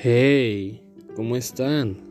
Hey, ¿cómo están?